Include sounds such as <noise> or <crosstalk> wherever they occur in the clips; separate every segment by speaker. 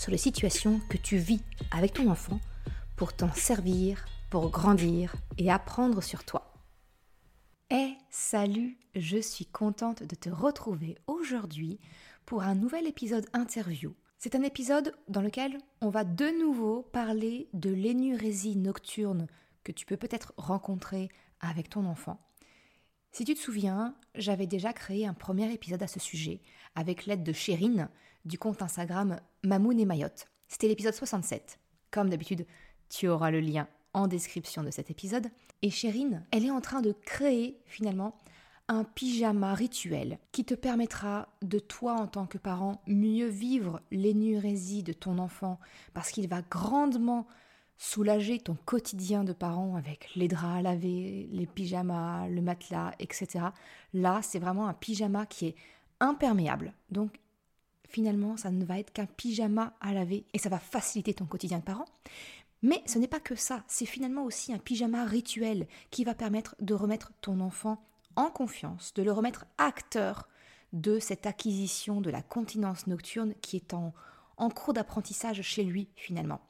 Speaker 1: sur les situations que tu vis avec ton enfant pour t'en servir, pour grandir et apprendre sur toi. Eh, salut, je suis contente de te retrouver aujourd'hui pour un nouvel épisode interview. C'est un épisode dans lequel on va de nouveau parler de l'énurésie nocturne que tu peux peut-être rencontrer avec ton enfant. Si tu te souviens, j'avais déjà créé un premier épisode à ce sujet avec l'aide de Chérine du compte Instagram Mamoun et Mayotte. C'était l'épisode 67. Comme d'habitude, tu auras le lien en description de cet épisode. Et Chérine, elle est en train de créer finalement un pyjama rituel qui te permettra de toi en tant que parent mieux vivre l'énurésie de ton enfant parce qu'il va grandement soulager ton quotidien de parent avec les draps à laver, les pyjamas, le matelas, etc. Là, c'est vraiment un pyjama qui est imperméable. Donc, finalement, ça ne va être qu'un pyjama à laver et ça va faciliter ton quotidien de parent. Mais ce n'est pas que ça, c'est finalement aussi un pyjama rituel qui va permettre de remettre ton enfant en confiance, de le remettre acteur de cette acquisition de la continence nocturne qui est en, cours d'apprentissage chez lui finalement.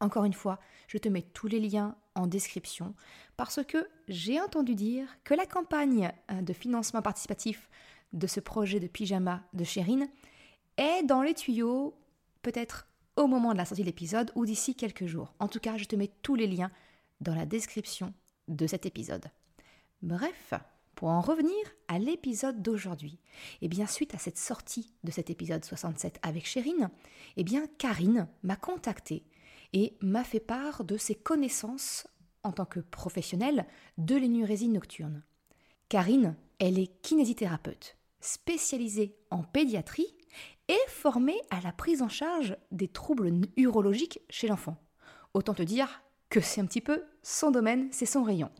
Speaker 1: Encore une fois, je te mets tous les liens en description parce que j'ai entendu dire que la campagne euh, de financement participatif de ce projet de pyjama de Chérine est dans les tuyaux, peut-être au moment de la sortie de l'épisode ou d'ici quelques jours. En tout cas, je te mets tous les liens dans la description de cet épisode. Bref, pour en revenir à l'épisode d'aujourd'hui, et eh bien suite à cette sortie de cet épisode 67 avec Chérine, eh bien Karine m'a contactée et m'a fait part de ses connaissances en tant que professionnelle de l'énurésie nocturne. Karine, elle est kinésithérapeute, spécialisée en pédiatrie et formée à la prise en charge des troubles urologiques chez l'enfant. Autant te dire que c'est un petit peu son domaine, c'est son rayon.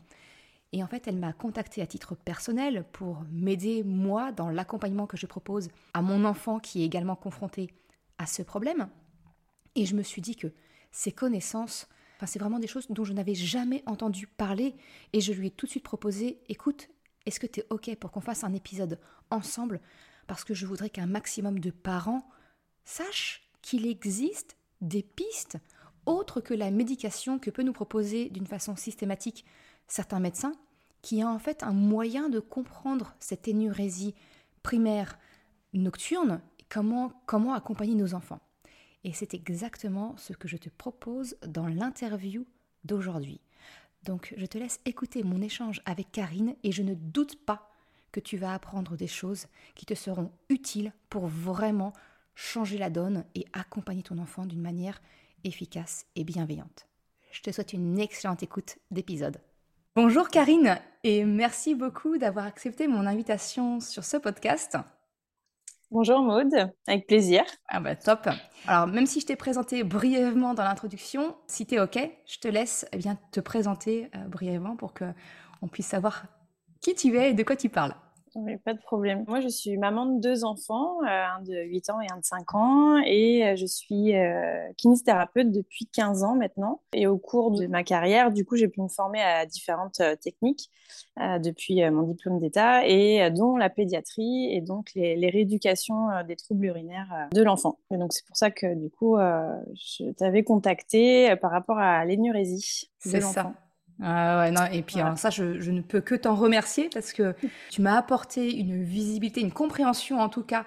Speaker 1: Et en fait, elle m'a contactée à titre personnel pour m'aider, moi, dans l'accompagnement que je propose à mon enfant qui est également confronté à ce problème. Et je me suis dit que ses connaissances. C'est vraiment des choses dont je n'avais jamais entendu parler et je lui ai tout de suite proposé écoute, est-ce que tu es OK pour qu'on fasse un épisode ensemble Parce que je voudrais qu'un maximum de parents sachent qu'il existe des pistes autres que la médication que peut nous proposer d'une façon systématique certains médecins, qui a en fait un moyen de comprendre cette énurésie primaire nocturne comment, comment accompagner nos enfants. Et c'est exactement ce que je te propose dans l'interview d'aujourd'hui. Donc je te laisse écouter mon échange avec Karine et je ne doute pas que tu vas apprendre des choses qui te seront utiles pour vraiment changer la donne et accompagner ton enfant d'une manière efficace et bienveillante. Je te souhaite une excellente écoute d'épisode. Bonjour Karine et merci beaucoup d'avoir accepté mon invitation sur ce podcast.
Speaker 2: Bonjour Maude, avec plaisir.
Speaker 1: Ah bah top. Alors même si je t'ai présenté brièvement dans l'introduction, si tu es OK, je te laisse eh bien, te présenter euh, brièvement pour qu'on puisse savoir qui tu es et de quoi tu parles.
Speaker 2: Oui, pas de problème. Moi, je suis maman de deux enfants, euh, un de 8 ans et un de 5 ans, et euh, je suis euh, kinésithérapeute depuis 15 ans maintenant. Et au cours de ma carrière, du coup, j'ai pu me former à différentes techniques depuis mon diplôme d'État, et dont la pédiatrie et donc les, rééducations des troubles urinaires de l'enfant. Et donc, c'est pour ça que, du coup, je t'avais contacté par rapport à l'énurésie de l'enfant.
Speaker 1: Ah ouais, non, et puis ça, je, je, ne peux que t'en remercier parce que <laughs> tu m'as apporté une visibilité, une compréhension en tout cas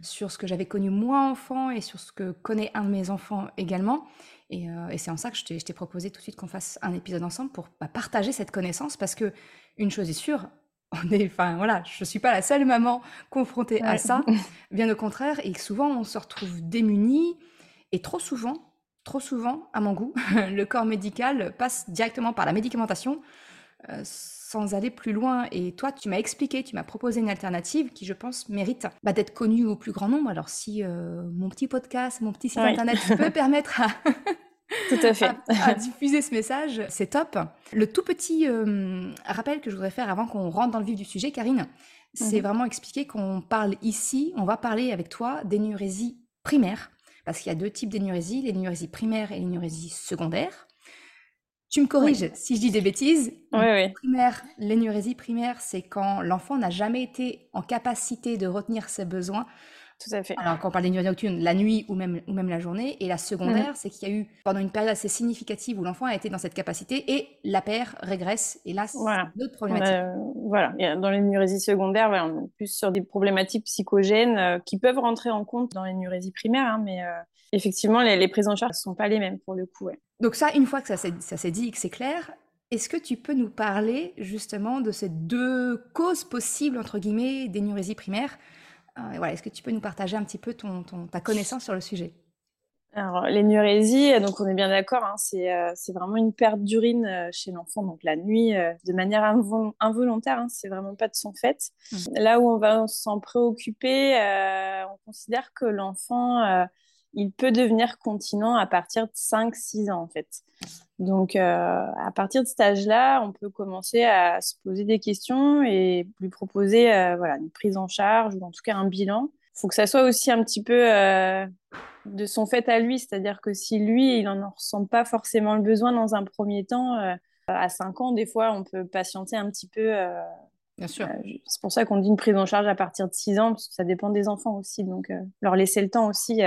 Speaker 1: sur ce que j'avais connu moi enfant et sur ce que connaît un de mes enfants également. Et, euh, et c'est en ça que je t'ai proposé tout de suite qu'on fasse un épisode ensemble pour bah, partager cette connaissance parce que une chose est sûre, <laughs> on est, enfin voilà, je suis pas la seule maman confrontée à ça, <laughs> bien au contraire, et souvent on se retrouve démunis et trop souvent trop souvent, à mon goût, <laughs> le corps médical passe directement par la médicamentation euh, sans aller plus loin. Et toi, tu m'as expliqué, tu m'as proposé une alternative qui, je pense, mérite bah, d'être connue au plus grand nombre. Alors si euh, mon petit podcast, mon petit site internet peut <laughs> permettre
Speaker 2: Tout à fait. <laughs>
Speaker 1: à, diffuser ce message, c'est top. Le tout petit euh, rappel que je voudrais faire avant qu'on rentre dans le vif du sujet, Karine, c'est mhm. vraiment expliquer qu'on parle ici, on va parler avec toi d'énurésie primaire, parce qu'il y a deux types d'énurésie, l'énurésie primaire et l'énurésie secondaire. Tu me corriges si je dis des bêtises.
Speaker 2: Oui, oui.
Speaker 1: Primaire, l'énurésie primaire, c'est quand l'enfant n'a jamais été en capacité de retenir ses besoins
Speaker 2: tout à fait.
Speaker 1: Alors, quand on parle d'énergie nocturne, la nuit ou même, ou même la journée. Et la secondaire, mhm. c'est qu'il y a eu, pendant une période assez significative où l'enfant a été dans cette capacité et la paire régresse. Et là, c'est voilà. d'autres problématiques.
Speaker 2: Euh, voilà. Dans l'énurésie secondaire, on est plus sur des problématiques psychogènes euh, qui peuvent rentrer en compte dans l'énurésie primaire. Hein, mais euh, effectivement, les, prises en charge ne sont pas les mêmes pour le coup.
Speaker 1: Donc, ça, une fois que ça s'est dit et que c'est clair, est-ce que tu peux nous parler justement de ces deux causes possibles, entre guillemets, d'énurésie primaire euh, est-ce que tu peux nous partager un petit peu ton, ta connaissance sur le sujet?
Speaker 2: Alors, l'énurésie, donc on est bien d'accord, hein, euh, c'est vraiment une perte d'urine euh, chez l'enfant, donc la nuit, de manière involontaire, hein, c'est vraiment pas de son fait. Mmh. Là où on va s'en préoccuper, on considère que l'enfant, il peut devenir continent à partir de 5-6 ans en fait. Donc, euh, à partir de cet âge-là, on peut commencer à se poser des questions et lui proposer euh, voilà, une prise en charge ou en tout cas un bilan. Il faut que ça soit aussi un petit peu euh, de son fait à lui, c'est-à-dire que si lui, il n'en ressent pas forcément le besoin dans un premier temps, à 5 ans, des fois, on peut patienter un petit peu.
Speaker 1: Bien sûr.
Speaker 2: c'est pour ça qu'on dit une prise en charge à partir de 6 ans, parce que ça dépend des enfants aussi. Donc, leur laisser le temps aussi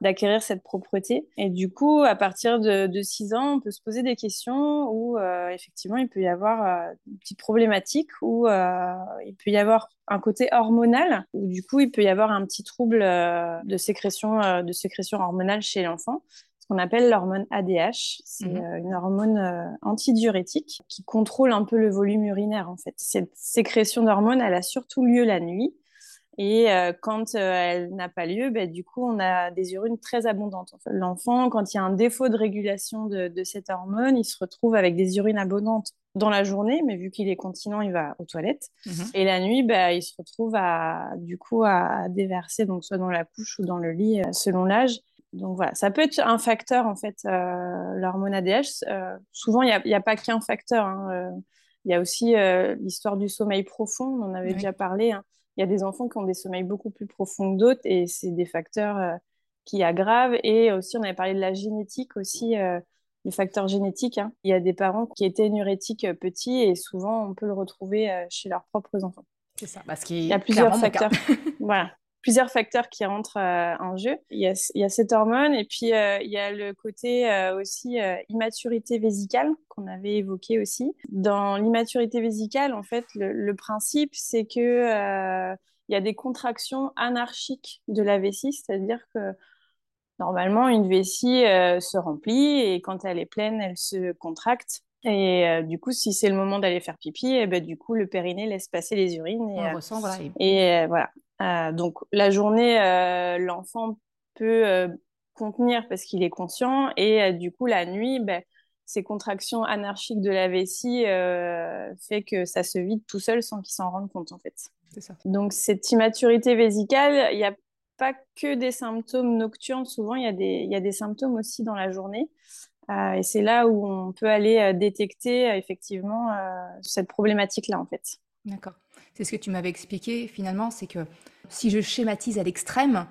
Speaker 2: d'acquérir cette propreté. Et du coup, à partir de, de 6 ans, on peut se poser des questions où euh, effectivement il peut y avoir euh, une petite problématique, où euh, il peut y avoir un côté hormonal, où du coup il peut y avoir un petit trouble de, sécrétion, de sécrétion hormonale chez l'enfant ce qu'on appelle l'hormone ADH. C'est mhm. une hormone antidiurétique qui contrôle un peu le volume urinaire en fait. Cette sécrétion d'hormones, elle a surtout lieu la nuit et euh, quand euh, elle n'a pas lieu, ben, du coup, on a des urines très abondantes. L'enfant, quand il y a un défaut de régulation de, cette hormone, il se retrouve avec des urines abondantes dans la journée, mais vu qu'il est continent, il va aux toilettes. Mhm. Et la nuit, ben, il se retrouve à, du coup, à déverser, donc soit dans la couche ou dans le lit, euh, selon l'âge. Donc voilà, ça peut être un facteur, en fait, l'hormone ADH. souvent, il n'y a, a, pas qu'un facteur. Hein, il y a aussi l'histoire du sommeil profond, on en avait déjà parlé. Hein il y a des enfants qui ont des sommeils beaucoup plus profonds que d'autres et c'est des facteurs euh, qui aggravent. Et aussi, on avait parlé de la génétique aussi, euh, les facteurs génétiques. Hein. Il y a des parents qui étaient nurétiques euh, petits et souvent on peut le retrouver chez leurs propres enfants.
Speaker 1: C'est ça, parce
Speaker 2: qu'il y a plusieurs facteurs. <laughs> voilà plusieurs facteurs qui rentrent euh, en jeu. Il y, a, cette hormone et puis euh, il y a le côté euh, aussi immaturité vésicale qu'on avait évoqué aussi. Dans l'immaturité vésicale, en fait, le, principe, c'est que il y a des contractions anarchiques de la vessie, c'est-à-dire que normalement, une vessie se remplit et quand elle est pleine, elle se contracte. Et du coup, si c'est le moment d'aller faire pipi, et eh ben, du coup, le périnée laisse passer les urines. Et,
Speaker 1: On ressent, voilà.
Speaker 2: Et voilà. Euh, donc la journée, euh, l'enfant peut euh, contenir parce qu'il est conscient et du coup la nuit, ben, ces contractions anarchiques de la vessie fait que ça se vide tout seul sans qu'il s'en rende compte en fait.
Speaker 1: Ça.
Speaker 2: Donc cette immaturité vésicale, il n'y a pas que des symptômes nocturnes, souvent il y, y a des symptômes aussi dans la journée. Et c'est là où on peut aller détecter effectivement cette problématique-là en fait.
Speaker 1: D'accord. C'est ce que tu m'avais expliqué finalement, c'est que si je schématise à l'extrême,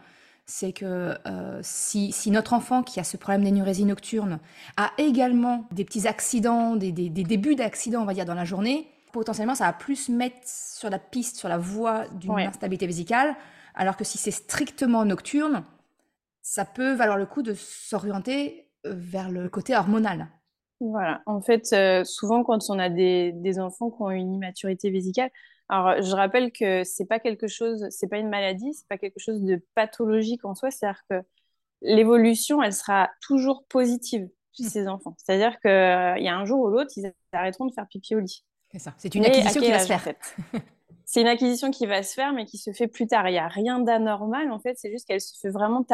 Speaker 1: c'est que euh, si, notre enfant qui a ce problème d'énurésie nocturne a également des petits accidents, des, débuts d'accidents, on va dire, dans la journée, potentiellement, ça va plus mettre sur la piste, sur la voie d'une instabilité vésicale, alors que si c'est strictement nocturne, ça peut valoir le coup de s'orienter euh, vers le côté hormonal.
Speaker 2: Voilà, en fait, euh, souvent quand on a des, des, enfants qui ont une immaturité vésicale, alors, je rappelle que c'est pas quelque chose, c'est pas une maladie, c'est pas quelque chose de pathologique en soi. C'est-à-dire que l'évolution, elle sera toujours positive chez mmh. ces enfants. C'est-à-dire qu'il euh, y a un jour ou l'autre, ils arrêteront de faire pipi au lit.
Speaker 1: C'est ça. C'est une acquisition qui va se faire.
Speaker 2: c'est une acquisition qui va se faire, mais qui se fait plus tard. Il n'y a rien d'anormal, en fait. C'est juste qu'elle se fait vraiment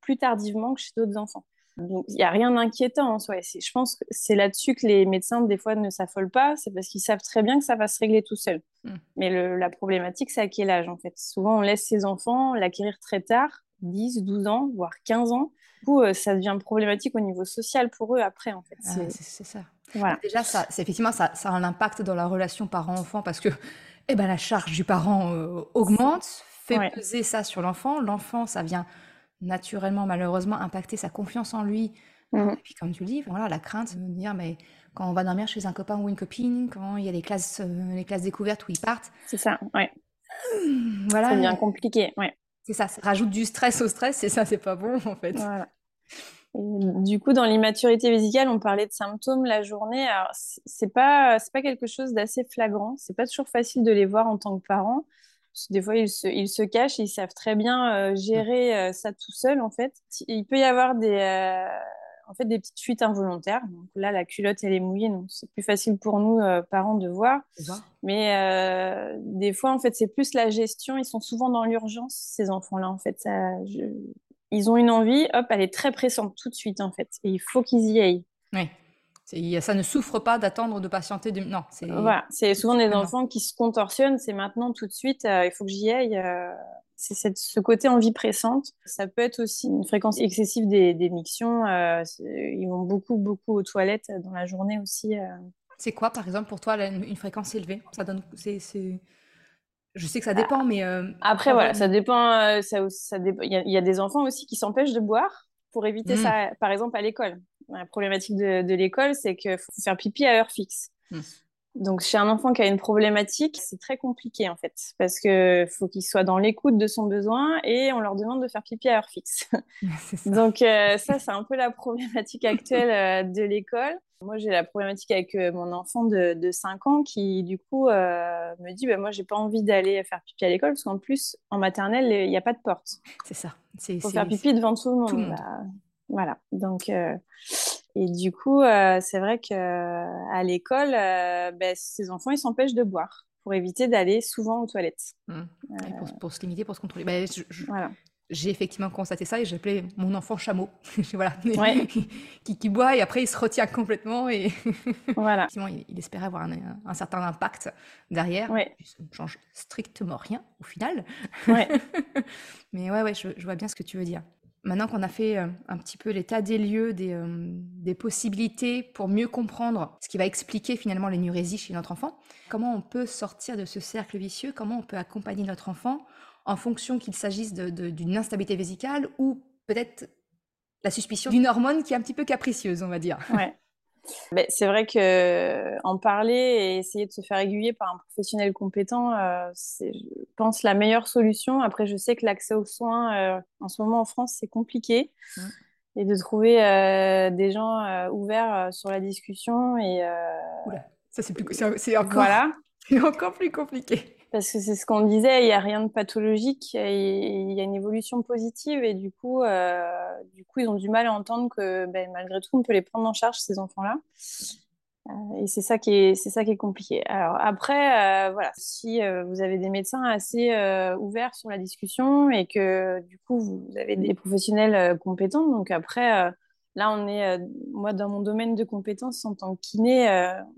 Speaker 2: plus tardivement que chez d'autres enfants. Donc, il n'y a rien d'inquiétant en soi. Je pense que c'est là-dessus que les médecins, des fois, ne s'affolent pas. C'est parce qu'ils savent très bien que ça va se régler tout seul. Hmm. Mais la problématique, c'est à quel âge, en fait? Souvent, on laisse ses enfants l'acquérir très tard, 10, 12 ans, voire 15 ans. Du coup, ça devient problématique au niveau social pour eux après, en fait.
Speaker 1: Ah, c'est ça. Voilà. Déjà, ça, effectivement, ça, ça, a un impact dans la relation parent-enfant parce que eh ben, la charge du parent augmente, fait peser ça sur l'enfant. L'enfant, ça vient naturellement, malheureusement, impacter sa confiance en lui. Mmh. Et puis, comme tu le dis, voilà, la crainte de dire, mais quand on va dormir chez un copain ou une copine, quand il y a les classes, euh, les classes découvertes où ils partent.
Speaker 2: C'est ça, ouais. Mmh, voilà. Ça devient compliqué, ouais.
Speaker 1: C'est ça, ça rajoute du stress au stress et ça, c'est pas bon, en fait. Voilà.
Speaker 2: du coup, dans l'immaturité vésicale, on parlait de symptômes la journée. Alors, c'est pas, c'est pas quelque chose d'assez flagrant. C'est pas toujours facile de les voir en tant que parent. Des fois, ils se, ils se cachent, ils savent très bien euh, gérer euh, ça tout seul, en fait. Il peut y avoir des, euh, en fait, des petites fuites involontaires. Donc là, la culotte, elle est mouillée, donc c'est plus facile pour nous, parents, de voir. Mais des fois, en fait, c'est plus la gestion. Ils sont souvent dans l'urgence, ces enfants-là, en fait. Ça, Ils ont une envie, hop, elle est très pressante tout de suite, en fait. Et il faut qu'ils y aillent.
Speaker 1: Oui. Ça ne souffre pas d'attendre, de patienter. De... Non,
Speaker 2: c'est. Voilà, c'est souvent des enfants qui se contorsionnent. C'est maintenant, tout de suite. Euh, il faut que j'y aille. Euh, c'est ce côté envie pressante. Ça peut être aussi une fréquence excessive des, des mictions. Euh, ils vont beaucoup, beaucoup aux toilettes dans la journée aussi.
Speaker 1: C'est quoi, par exemple, pour toi, une, fréquence élevée? Ça donne. C'est. Je sais que ça dépend, mais.
Speaker 2: Après, voilà, ça dépend. ça, ça Il, y a, des enfants aussi qui s'empêchent de boire pour éviter mmh. ça, par exemple, à l'école. La problématique de, l'école, c'est qu'il faut faire pipi à heure fixe. Hmm. Donc, chez un enfant qui a une problématique, c'est très compliqué en fait, parce que faut qu'il soit dans l'écoute de son besoin et on leur demande de faire pipi à heure fixe. <laughs> <laughs> Donc, euh, ça, c'est un peu la problématique actuelle euh, de l'école. Moi, j'ai la problématique avec euh, mon enfant de, 5 ans qui, du coup, me dit bah, Moi, j'ai pas envie d'aller faire pipi à l'école parce qu'en plus, en maternelle, il n'y a pas de porte.
Speaker 1: C'est ça.
Speaker 2: Il faut faire pipi devant tout le monde. Tout le monde. Bah, voilà. Donc, euh, et du coup, euh, c'est vrai qu'à l'école, euh, ben, ces enfants, ils s'empêchent de boire pour éviter d'aller souvent aux toilettes.
Speaker 1: Mmh. Pour, se limiter, pour se contrôler. Ben, j'ai effectivement constaté ça et j'appelais mon enfant chameau. <laughs> voilà. <laughs> qui, qui, boit et après il se retient complètement et <laughs> voilà. il, il, espérait avoir un, certain impact derrière. Ouais. Ça ne change strictement rien au final. Mais ouais, ouais, je, vois bien ce que tu veux dire. Maintenant qu'on a fait euh, un petit peu l'état des lieux, euh, des, possibilités pour mieux comprendre ce qui va expliquer finalement l'énurésie chez notre enfant, comment on peut sortir de ce cercle vicieux, comment on peut accompagner notre enfant en fonction qu'il s'agisse d'une instabilité vésicale ou peut-être la suspicion d'une hormone qui est un petit peu capricieuse, on va dire.
Speaker 2: Ben, c'est vrai que euh, en parler et essayer de se faire aiguiller par un professionnel compétent, euh, c'est, je pense, la meilleure solution. Après, je sais que l'accès aux soins, euh, en ce moment en France, c'est compliqué. Mmh. Et de trouver des gens ouverts sur la discussion. Et,
Speaker 1: ça, c'est, plus, c'est, encore, voilà. <laughs> c'est encore plus compliqué.
Speaker 2: Parce que c'est ce qu'on disait, il n'y a rien de pathologique, il y a une évolution positive et du coup, euh, du coup, ils ont du mal à entendre que ben, malgré tout, on peut les prendre en charge, ces enfants-là. Euh, et c'est ça, qui est, ça qui est compliqué. Alors après, euh, voilà, si vous avez des médecins assez ouverts sur la discussion et que du coup, vous avez des professionnels compétents, donc après, là, on est, moi, dans mon domaine de compétences en tant que kiné,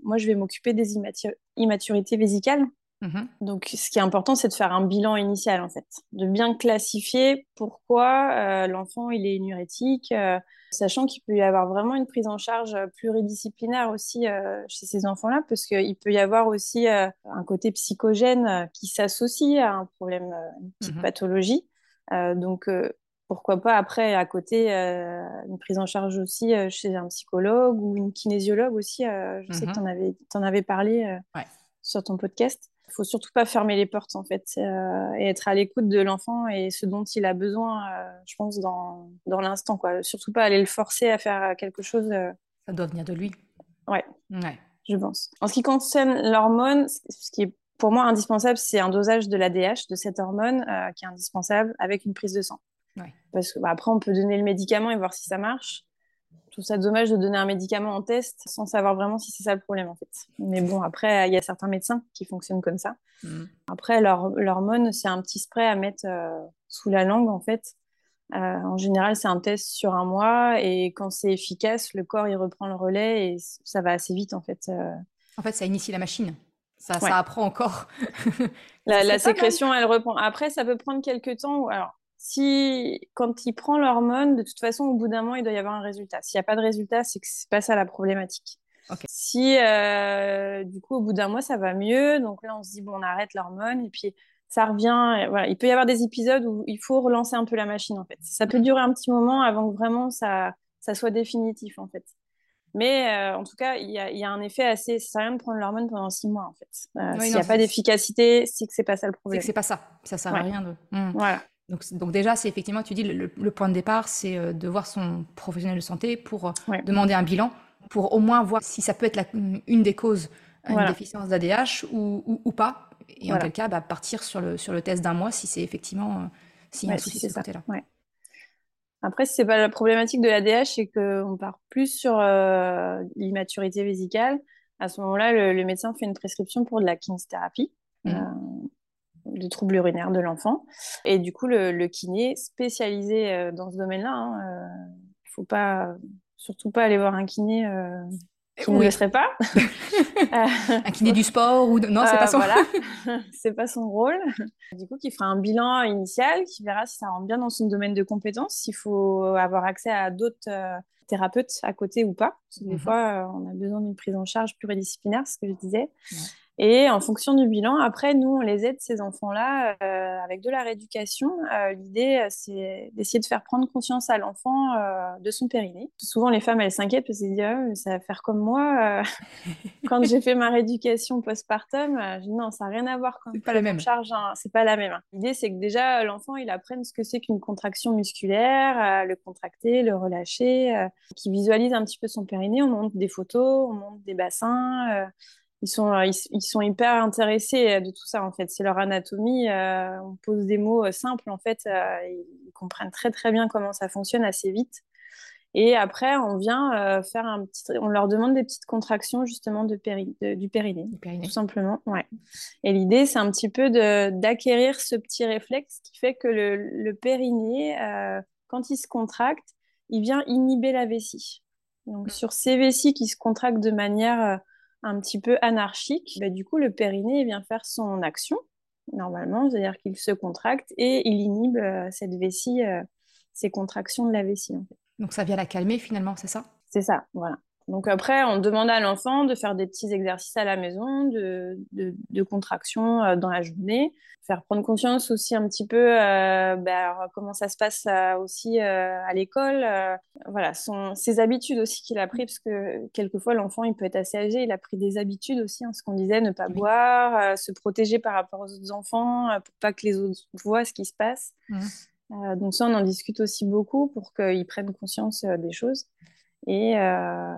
Speaker 2: moi, je vais m'occuper des immaturités vésicales. Mmh Donc, ce qui est important, c'est de faire un bilan initial, en fait, de bien classifier pourquoi euh, l'enfant il est énurétique, euh, sachant qu'il peut y avoir vraiment une prise en charge pluridisciplinaire aussi euh, chez ces enfants-là, parce qu'il peut y avoir aussi un côté psychogène qui s'associe à un problème, une petite mmh pathologie. donc, pourquoi pas après, à côté, une prise en charge aussi chez un psychologue ou une kinésiologue aussi. je sais que tu en, avais, en avais parlé sur ton podcast. Il faut surtout pas fermer les portes en fait euh, et être à l'écoute de l'enfant et ce dont il a besoin, euh, je pense dans, dans l'instant quoi. Surtout pas aller le forcer à faire quelque chose. Euh.
Speaker 1: Ça doit venir de lui.
Speaker 2: Ouais. Ouais. Je pense. En ce qui concerne l'hormone, ce qui est pour moi indispensable, c'est un dosage de l'ADH de cette hormone qui est indispensable avec une prise de sang. Ouais. Parce que bah, après on peut donner le médicament et voir si ça marche trouve ça dommage de donner un médicament en test sans savoir vraiment si c'est ça le problème en fait. Mais bon, après, il y a certains médecins qui fonctionnent comme ça. Mm. Après, l'hormone, c'est un petit spray à mettre euh, sous la langue en fait. Euh, en général, c'est un test sur un mois et quand c'est efficace, le corps il reprend le relais et ça va assez vite en fait. Euh.
Speaker 1: En fait, ça initie la machine. Ça, ça apprend encore. <laughs>
Speaker 2: la, sécrétion, elle reprend. Après, ça peut prendre quelques temps. Alors, si quand il prend l'hormone, de toute façon, au bout d'un mois, il doit y avoir un résultat. S'il n'y a pas de résultat, c'est que c'est pas ça la problématique. Si euh, du coup, au bout d'un mois, ça va mieux, donc là, on se dit bon, on arrête l'hormone et puis ça revient. voilà. Il peut y avoir des épisodes où il faut relancer un peu la machine en fait. Ça peut durer un petit moment avant que vraiment ça, ça soit définitif en fait. Mais euh, en tout cas, il y, a, y, a un effet assez. Ça sert à rien de prendre l'hormone pendant six mois en fait. Euh, S'il n'y a pas d'efficacité, c'est que c'est pas ça le problème.
Speaker 1: C'est que c'est pas ça. Ça sert à rien de. Hmm. Voilà. Donc, donc, déjà, c'est effectivement, tu dis, le, point de départ, c'est euh, de voir son professionnel de santé pour demander un bilan, pour au moins voir si ça peut être la, une des causes une déficience d'ADH ou, ou, pas. Et en quel cas, bah, partir sur le, sur le test d'un mois si c'est effectivement euh, s'il y a un souci de ce côté-là.
Speaker 2: Après, si c'est pas la problématique de l'ADH, c'est qu'on part plus sur euh, l'immaturité vésicale. À ce moment-là, le, médecin fait une prescription pour de la kinésithérapie, mmh. euh, de troubles urinaires de l'enfant. Et du coup, le, kiné spécialisé dans ce domaine-là, il ne faut pas, surtout pas aller voir un kiné qui ne le serait pas. <laughs>
Speaker 1: un kiné du sport ou non, c'est pas euh, son.
Speaker 2: voilà, <laughs> c'est pas son rôle. Du coup, qui fera un bilan initial, qui verra si ça rentre bien dans son domaine de compétences, s'il faut avoir accès à d'autres euh, thérapeutes à côté ou pas. Parce que des mhm. fois, euh, on a besoin d'une prise en charge pluridisciplinaire, ce que je disais. Et en fonction du bilan, après, nous, on les aide, ces enfants-là, euh, avec de la rééducation. Euh, L'idée, euh, c'est d'essayer de faire prendre conscience à l'enfant euh, de son périnée. Souvent, les femmes, elles s'inquiètent parce qu'elles disent oh, ça va faire comme moi. <laughs> quand j'ai fait ma rééducation postpartum, je dis non, ça n'a rien à voir.
Speaker 1: C'est pas la même.
Speaker 2: Charge, c'est pas la même. L'idée, c'est que déjà, l'enfant, il apprenne ce que c'est qu'une contraction musculaire, le contracter, le relâcher, qu'il visualise un petit peu son périnée. On montre des photos, on montre des bassins ils sont, euh, ils, sont hyper intéressés euh, de tout ça en fait. C'est leur anatomie. Euh, on pose des mots simples en fait. ils comprennent très très bien comment ça fonctionne assez vite. Et après, on vient faire un petit, on leur demande des petites contractions justement de du périnée, tout simplement. Ouais. Et l'idée, c'est un petit peu d'acquérir ce petit réflexe qui fait que le, le périnée, quand il se contracte, il vient inhiber la vessie. Donc mm. sur ces vessies qui se contractent de manière un petit peu anarchique, bah, du coup, le périnée vient faire son action, normalement, c'est-à-dire qu'il se contracte et il inhibe euh, cette vessie, euh, ces contractions de la vessie.
Speaker 1: Donc ça vient la calmer finalement, c'est ça?
Speaker 2: C'est ça, voilà. Donc après, on demande à l'enfant de faire des petits exercices à la maison, de, de, contraction euh, dans la journée, faire prendre conscience aussi un petit peu euh, bah, comment ça se passe euh, aussi à l'école. voilà, son, ses habitudes aussi qu'il a pris, parce que quelquefois l'enfant il peut être assez âgé, il a pris des habitudes aussi, hein, ce qu'on disait, ne pas boire, se protéger par rapport aux autres enfants, pour pas que les autres voient ce qui se passe. Mmh. donc ça, on en discute aussi beaucoup pour qu'ils prennent conscience des choses. Et, euh,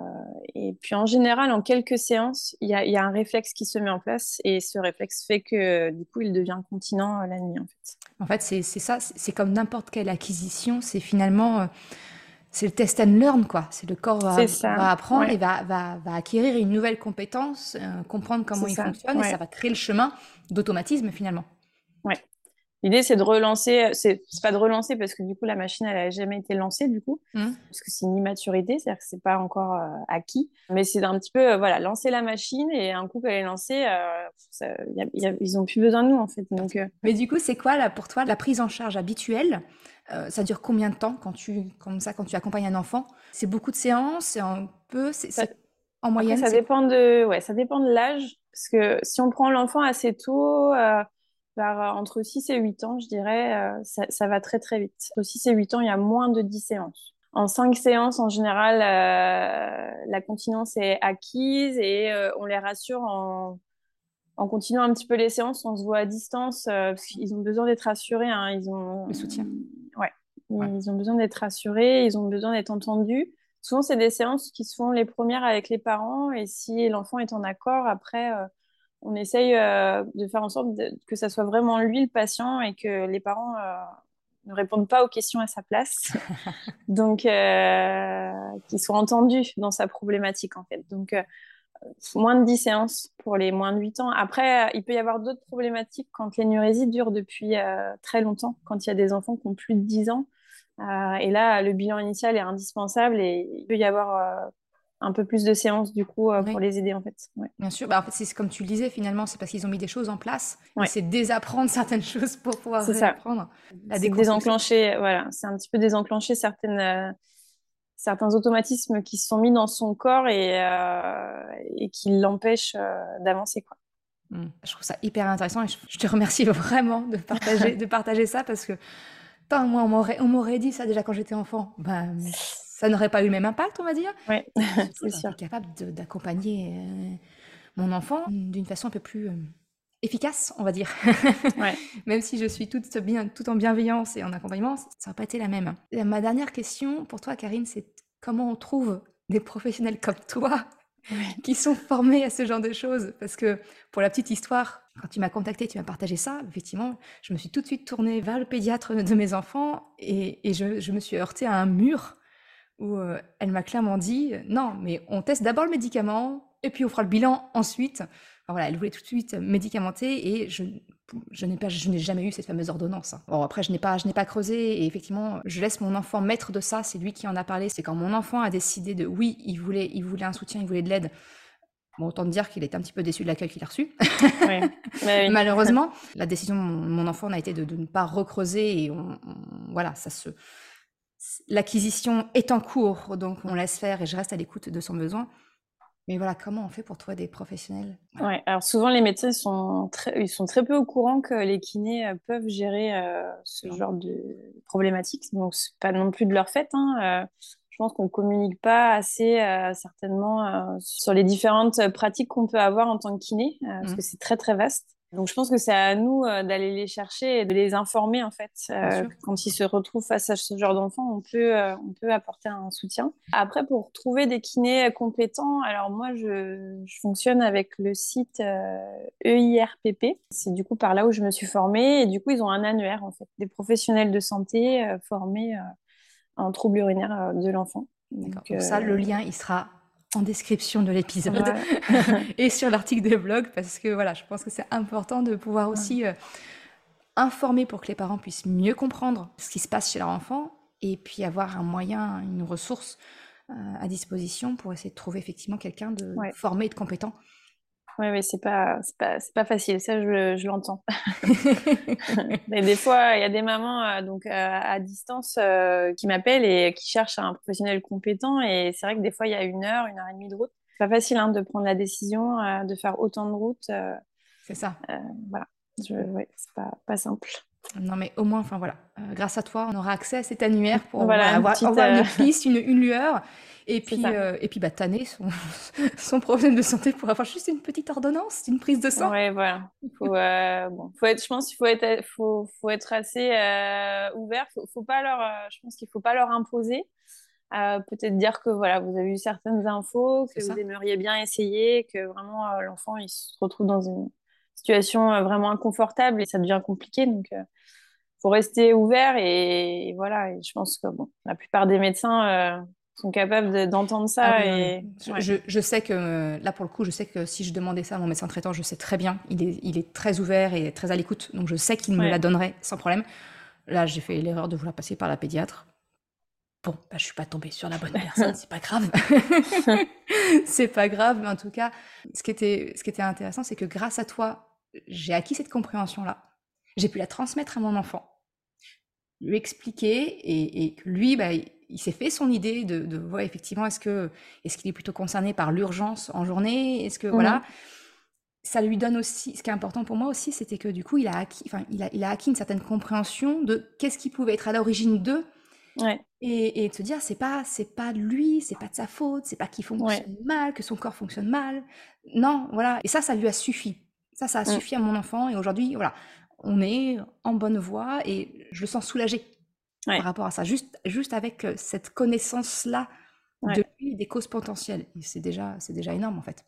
Speaker 2: et puis en général, en quelques séances, il y, y, a un réflexe qui se met en place et ce réflexe fait que du coup, il devient continent euh, la nuit. En fait,
Speaker 1: en fait c'est ça, c'est comme n'importe quelle acquisition, c'est finalement... Euh, c'est le test and learn, quoi. C'est le corps va, va apprendre et va, va, va, acquérir une nouvelle compétence, comprendre comment il fonctionne, et ça va créer le chemin d'automatisme finalement.
Speaker 2: Ouais, L'idée, c'est de relancer, c'est pas de relancer parce que du coup, la machine, elle n'a jamais été lancée, du coup, mmh. parce que c'est une immaturité, c'est-à-dire que c'est pas encore euh, acquis. Mais c'est un petit peu, euh, voilà, lancer la machine et un coup qu'elle est lancée, euh, ils ont plus besoin de nous, en fait. Donc,
Speaker 1: Mais du coup, c'est quoi, là, pour toi, la prise en charge habituelle Ça dure combien de temps quand tu, comme ça, quand tu accompagnes un enfant? C'est beaucoup de séances C'est un peu, c'est en moyenne
Speaker 2: Ça dépend de, ouais, ça dépend de l'âge. Parce que si on prend l'enfant assez tôt, euh, entre 6 et 8 ans, je dirais, euh, ça, va très très vite. Entre 6 et 8 ans, il y a moins de 10 séances. En 5 séances, en général, euh, la continence est acquise et on les rassure en, en, continuant un petit peu les séances. On se voit à distance parce qu'ils ont besoin d'être rassurés. Hein. ils ont...
Speaker 1: Le soutien.
Speaker 2: Ouais. Ils ont besoin d'être rassurés, ils ont besoin d'être entendus. Souvent, c'est des séances qui se font les premières avec les parents et si l'enfant est en accord, après, on essaye euh, de faire en sorte que ça soit vraiment lui le patient et que les parents euh, ne répondent pas aux questions à sa place. <laughs> Donc, euh, qu'il soit entendu dans sa problématique, en fait. Donc, moins de 10 séances pour les moins de 8 ans. Après, il peut y avoir d'autres problématiques quand l'énurésie dure depuis très longtemps, quand il y a des enfants qui ont plus de 10 ans. et là, le bilan initial est indispensable et il peut y avoir un peu plus de séances du coup pour les aider en fait.
Speaker 1: Bien sûr, bah, en fait, c'est comme tu le disais finalement, c'est parce qu'ils ont mis des choses en place. C'est désapprendre <laughs> certaines choses pour pouvoir réapprendre.
Speaker 2: C'est désenclencher, voilà, c'est un petit peu désenclencher certaines certains automatismes qui se sont mis dans son corps et, et qui l'empêchent d'avancer quoi.
Speaker 1: Mmh. Je trouve ça hyper intéressant et je, te remercie <laughs> vraiment de partager, de partager ça parce que moi, on m'aurait dit ça déjà quand j'étais enfant. Ben, ça n'aurait pas eu le même impact, on va dire.
Speaker 2: Oui, <laughs> c'est sûr.
Speaker 1: capable d'accompagner euh, mon enfant d'une façon un peu plus euh, efficace, on va dire. <laughs> Ouais. même si je suis toute, bien, tout en bienveillance et en accompagnement, ça n'a pas été la même. ma dernière question pour toi, Karine, c'est comment on trouve des professionnels comme toi qui sont formés à ce genre de choses? Parce que pour la petite histoire, quand tu m'as contacté, tu m'as partagé ça, effectivement, je me suis tout de suite tournée vers le pédiatre de mes enfants et, je, me suis heurtée à un mur où euh, elle m'a clairement dit non, mais on teste d'abord le médicament et puis on fera le bilan ensuite. voilà, elle voulait tout de suite médicamenter et je, je n'ai pas, je n'ai jamais eu cette fameuse ordonnance. Bon, après, je n'ai pas, je n'ai pas creusé et effectivement, je laisse mon enfant maître de ça. C'est lui qui en a parlé. C'est quand mon enfant a décidé de, oui, il voulait, il voulait un soutien, il voulait de l'aide. Bon, autant dire qu'il était un petit peu déçu de l'accueil qu'il a reçu. <laughs> Malheureusement, la décision de mon, enfant a été de, ne pas recreuser et voilà, ça se, l'acquisition est en cours, donc on laisse faire et je reste à l'écoute de son besoin. Mais voilà, comment on fait pour trouver des professionnels?
Speaker 2: Ouais, alors souvent les médecins sont très, ils sont très peu au courant que les kinés euh, peuvent gérer euh, ce genre de problématiques. Donc c'est pas non plus de leur fait. Hein. Euh, je pense qu'on communique pas assez certainement sur les différentes pratiques qu'on peut avoir en tant que kiné, parce mmh. que c'est très très vaste. Donc je pense que c'est à nous euh, d'aller les chercher et de les informer en fait. Euh, quand ils se retrouvent face à ce genre d'enfants, on peut euh, on peut apporter un soutien. Après pour trouver des kinés compétents, alors moi je, je fonctionne avec le site EIRPP. E c'est du coup par là où je me suis formée et du coup ils ont un annuaire en fait des professionnels de santé formés en troubles urinaires de l'enfant.
Speaker 1: Donc, ça le lien il sera en description de l'épisode <laughs> et sur l'article de blog parce que voilà, je pense que c'est important de pouvoir aussi euh, informer pour que les parents puissent mieux comprendre ce qui se passe chez leur enfant et puis avoir un moyen, une ressource euh, à disposition pour essayer de trouver effectivement quelqu'un de formé et de compétent
Speaker 2: oui, oui, c'est pas, pas, pas, facile, ça je, je l'entends. <laughs> <laughs> Mais des fois, il y a des mamans euh, donc, euh, à distance euh, qui m'appellent et qui cherchent un professionnel compétent. Et c'est vrai que des fois, il y a une heure, une heure et demie de route. C'est pas facile hein, de prendre la décision, de faire autant de route.
Speaker 1: c'est ça.
Speaker 2: voilà, ouais, c'est pas, pas simple.
Speaker 1: Non, mais au moins, enfin voilà, grâce à toi, on aura accès à cet annuaire pour avoir, une piste, une, une lueur. Et puis, euh, et puis bah, tanner son, <laughs> son problème de santé pour avoir juste une petite ordonnance, une prise de sang.
Speaker 2: Ouais, voilà. Faut, euh, bon, faut être, je pense qu'il faut être, faut, faut être assez euh, ouvert. Faut, faut pas leur, euh, je pense qu'il faut pas leur imposer. Peut-être dire que voilà, vous avez eu certaines infos, que vous aimeriez bien essayer, que vraiment l'enfant il se retrouve dans une situation vraiment inconfortable et ça devient compliqué. Donc, faut rester ouvert et, voilà. Et je pense que bon, la plupart des médecins sont capables d'entendre ça. Ah et...
Speaker 1: Je, je, sais que, là pour le coup, je sais que si je demandais ça à mon médecin traitant, je sais très bien, il est, il est très ouvert et très à l'écoute, donc je sais qu'il me la donnerait sans problème. Là, j'ai fait l'erreur de vouloir passer par la pédiatre. Bon, bah, je suis pas tombée sur la bonne <laughs> personne, c'est pas grave. <laughs> c'est pas grave, mais en tout cas, ce qui était, ce qui était intéressant, c'est que grâce à toi, j'ai acquis cette compréhension-là. J'ai pu la transmettre à mon enfant, lui expliquer et, et lui, bah, il s'est fait son idée de, de ouais, effectivement, est-ce que est-ce qu'il est plutôt concerné par l'urgence en journée? Est-ce que voilà mmh ça lui donne aussi, ce qui est important pour moi aussi, c'était que du coup, il a acquis, enfin, il a, il a acquis une certaine compréhension de qu'est-ce qui pouvait être à l'origine d'eux. Ouais. Et, et de se dire, c'est pas, c'est pas de lui, c'est pas de sa faute, c'est pas qu'il fonctionne mal, que son corps fonctionne mal. Non, voilà. Et ça, ça lui a suffi. Ça, ça a mmh. suffi à mon enfant. Et aujourd'hui, voilà, on est en bonne voie et je le sens soulagé par rapport à ça, juste, juste avec euh, cette connaissance-là de lui, des causes potentielles. C'est déjà, c'est déjà énorme en fait.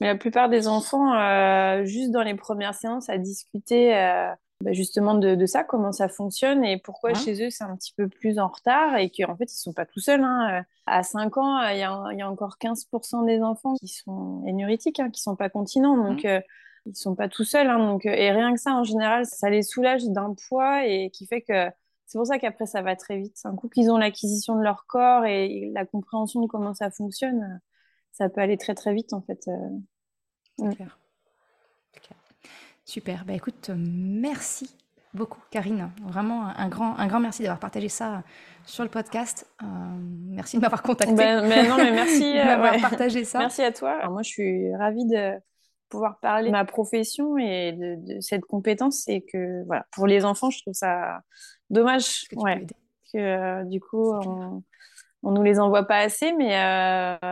Speaker 2: Mais la plupart des enfants, euh, juste dans les premières séances, à discuter euh, bah, justement de, ça, comment ça fonctionne et pourquoi chez eux c'est un petit peu plus en retard et qu'en fait ils sont pas tout seuls. Hein. À 5 ans, il y, a, encore 15% des enfants qui sont énuritiques, hein, qui sont pas continents. Donc mmh. ils sont pas tout seuls. Hein. donc, et rien que ça, en général, ça les soulage d'un poids et qui fait que c'est pour ça qu'après, ça va très vite. Un coup qu'ils ont l'acquisition de leur corps et la compréhension de comment ça fonctionne, ça peut aller très très vite en fait.
Speaker 1: Super. Super. Bah, écoute, merci beaucoup, Karine. Vraiment un grand, un grand merci d'avoir partagé ça sur le podcast. Euh, merci de m'avoir contacté.
Speaker 2: Ben, mais non, mais merci <laughs>
Speaker 1: d'avoir euh, partagé ça.
Speaker 2: Merci à toi. moi, je suis ravie de pouvoir parler de ma profession et de, cette compétence. Et que, voilà, pour les enfants, je trouve ça dommage que, ouais, que euh, du coup, on, on nous les envoie pas assez. Mais,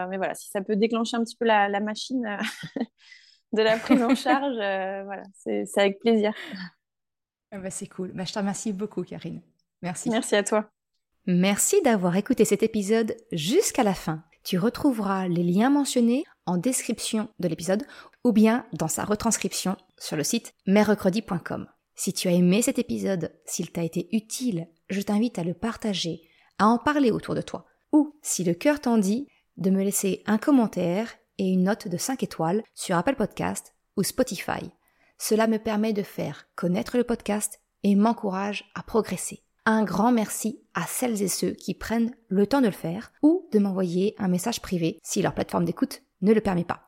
Speaker 2: mais voilà, si ça peut déclencher un petit peu la, la machine <laughs> de la prise en <laughs> charge, voilà, c'est avec plaisir.
Speaker 1: Ah bah, c'est cool. Bah, je te remercie beaucoup, Karine. Merci.
Speaker 2: Merci à toi.
Speaker 1: Merci d'avoir écouté cet épisode jusqu'à la fin. Tu retrouveras les liens mentionnés en description de l'épisode ou bien dans sa retranscription sur le site merrecredi.com. Si tu as aimé cet épisode, s'il t'a été utile, je t'invite à le partager, à en parler autour de toi. Ou, si le cœur t'en dit, de me laisser un commentaire et une note de 5 étoiles sur Apple Podcast ou Spotify. Cela me permet de faire connaître le podcast et m'encourage à progresser. Un grand merci à celles et ceux qui prennent le temps de le faire ou de m'envoyer un message privé si leur plateforme d'écoute ne le permet pas.